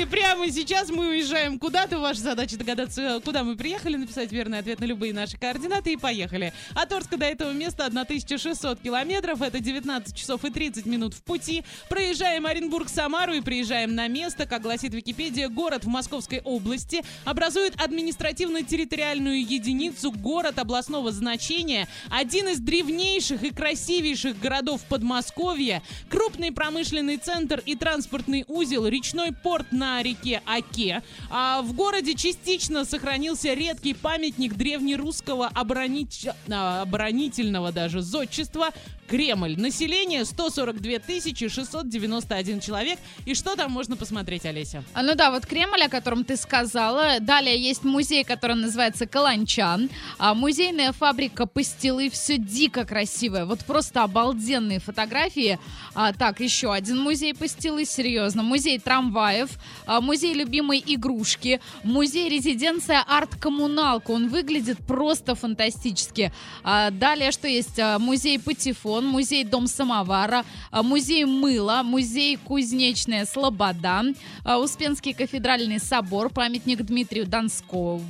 прямо сейчас. Мы уезжаем куда-то. Ваша задача догадаться, куда мы приехали, написать верный ответ на любые наши координаты и поехали. От Орска до этого места 1600 километров. Это 19 часов и 30 минут в пути. Проезжаем Оренбург-Самару и приезжаем на место. Как гласит Википедия, город в Московской области образует административно-территориальную единицу город областного значения. Один из древнейших и красивейших городов Подмосковья. Крупный промышленный центр и транспортный узел, речной порт на реке Оке. А в городе частично сохранился редкий памятник древнерусского оборонич... а, оборонительного даже зодчества Кремль. Население 142 691 человек. И что там можно посмотреть, Олеся? А, Ну да, вот Кремль, о котором ты сказала. Далее есть музей, который называется Каланчан. А, музейная фабрика пастилы. Все дико красивое. Вот просто обалденные фотографии. А, так, еще один музей пастилы. Серьезно. Музей трамваев. А, музей любимой игрушки. Музей резиденция арт-коммуналка. Он выглядит просто фантастически. А, далее что есть? А, музей Патефон. Музей Дом самовара. музей мыла. Музей Кузнечная Слобода. Успенский кафедральный собор. Памятник Дмитрию Донскому.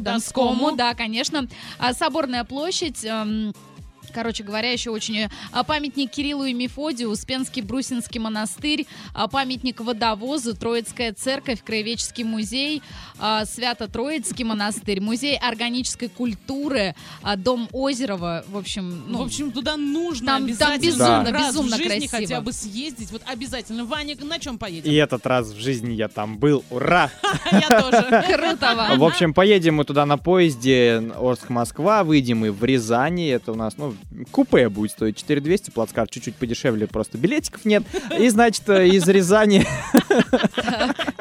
Донскому, да, конечно. Соборная площадь. Короче говоря, еще очень а, памятник Кириллу и Мефодию, Успенский Брусинский монастырь, а, памятник водовозу, Троицкая церковь, Краеведческий музей, а, Свято-Троицкий монастырь, музей органической культуры, а, Дом Озерова, в общем, ну, в общем, туда нужно там- там обязательно безумно, раз безумно в жизни красиво. хотя бы съездить. Вот обязательно. Ваня, на чем поедем? И этот раз в жизни я там был. Ура! Я тоже. круто. В общем, поедем мы туда на поезде Орск-Москва, выйдем мы в Рязани. Это у нас, ну, купе будет стоить 4200, плацкарт чуть-чуть подешевле, просто билетиков нет. И, значит, э, из Рязани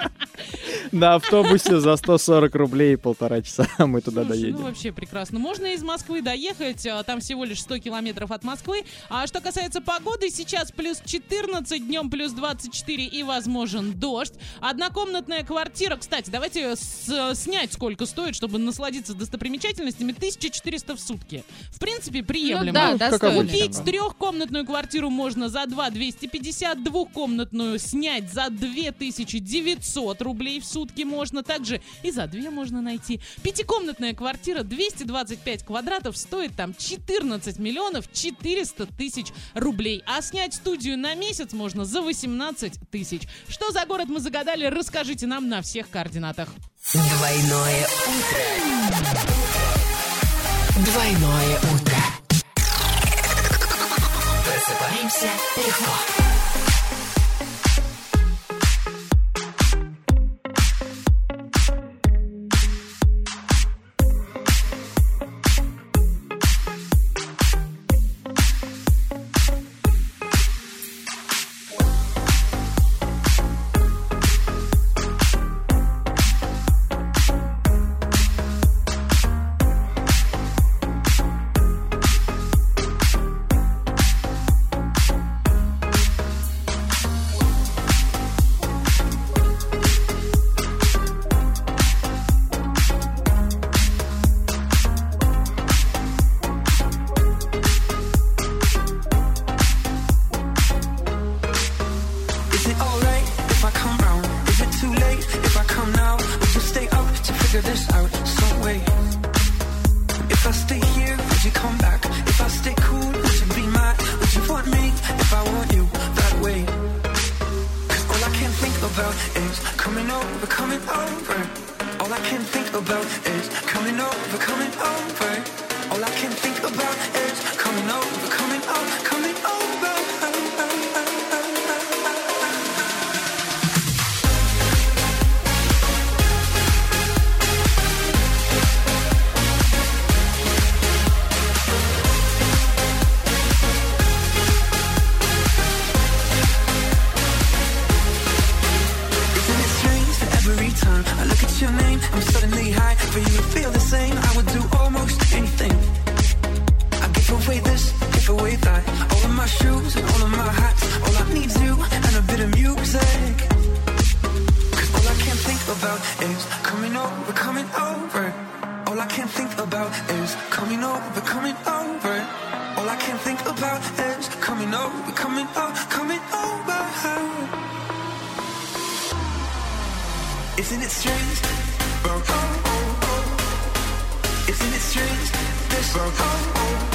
на автобусе за 140 рублей полтора часа мы туда Слушай, доедем. Ну, вообще прекрасно. Можно из Москвы доехать, а, там всего лишь 100 километров от Москвы. А что касается погоды, сейчас плюс 14, днем плюс 24 и возможен дождь. Однокомнатная квартира, кстати, давайте с- снять сколько стоит, чтобы насладиться достопримечательностями, 1400 в сутки. В принципе, приемлемо. Ну да, Ну, достойно. Купить трехкомнатную квартиру можно за 2 250, двухкомнатную снять за 2900 рублей в сутки можно, также и за 2 можно найти. Пятикомнатная квартира 225 квадратов стоит там 14 миллионов 400 тысяч рублей, а снять студию на месяц можно за 18 тысяч. Что за город мы загадали, расскажите нам на всех координатах. Двойное утро. Двойное утро. Просыпаемся легко. About is coming over, coming over. All I can think about is coming over, coming over, coming every time I look at your name, I'm suddenly high. For you to feel the same, I would do almost anything. I give away this, give away that. All of my shoes and all of my hats. All I need's you and a bit of music. Cause all I can think about is coming over, coming over. All I can think about is coming over, coming over. All I can think about is coming over, coming over, coming over. Isn't it strange? Isn't it strange? This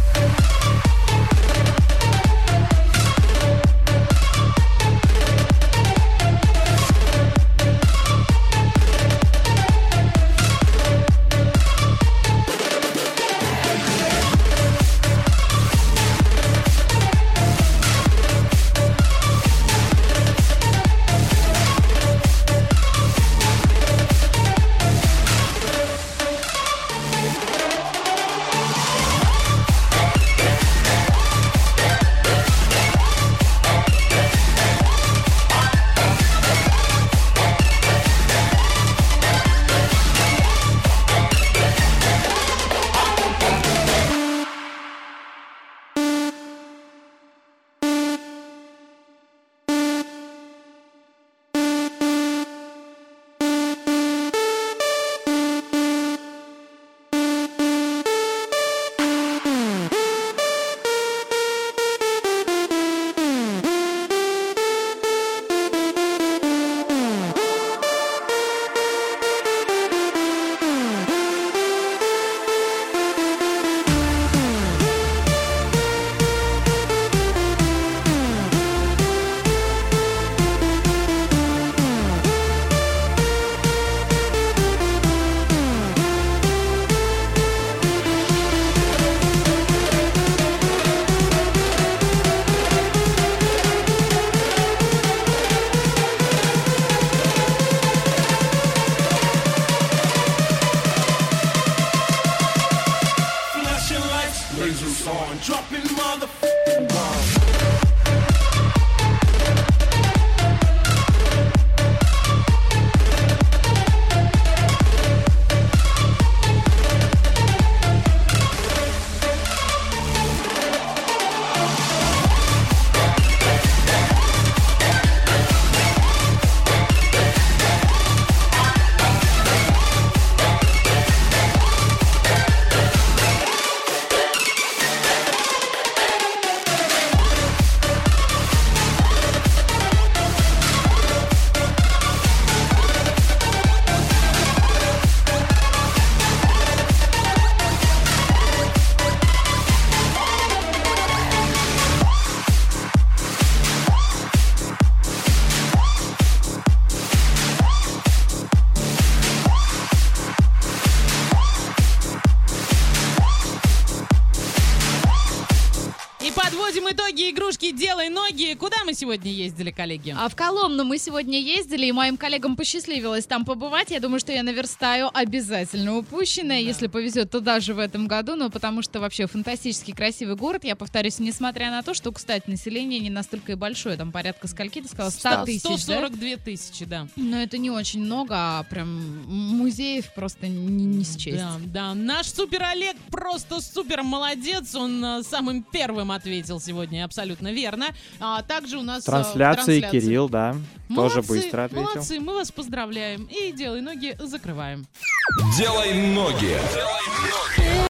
Игрушки «Делай ноги». Куда мы сегодня ездили, коллеги? А в Коломну мы сегодня ездили, и моим коллегам посчастливилось там побывать. Я думаю, что я наверстаю обязательно упущенное, если повезет туда же в этом году, ну, потому что вообще фантастически красивый город. Я повторюсь, несмотря на то, что, кстати, население не настолько и большое, там порядка скольки, ты сказала, 100 тысяч, да? 142 тысячи, да. Но это не очень много, а прям музеев просто не, не счесть. Да, да. Наш супер Олег просто супер молодец. Он э, самым первым ответил сегодня абсолютно верно. А также у нас э, Трансляции, трансляция. Кирилл, да, тоже Молодцы, быстро ответил. Молодцы, мы вас поздравляем. И делай ноги закрываем. Делай ноги.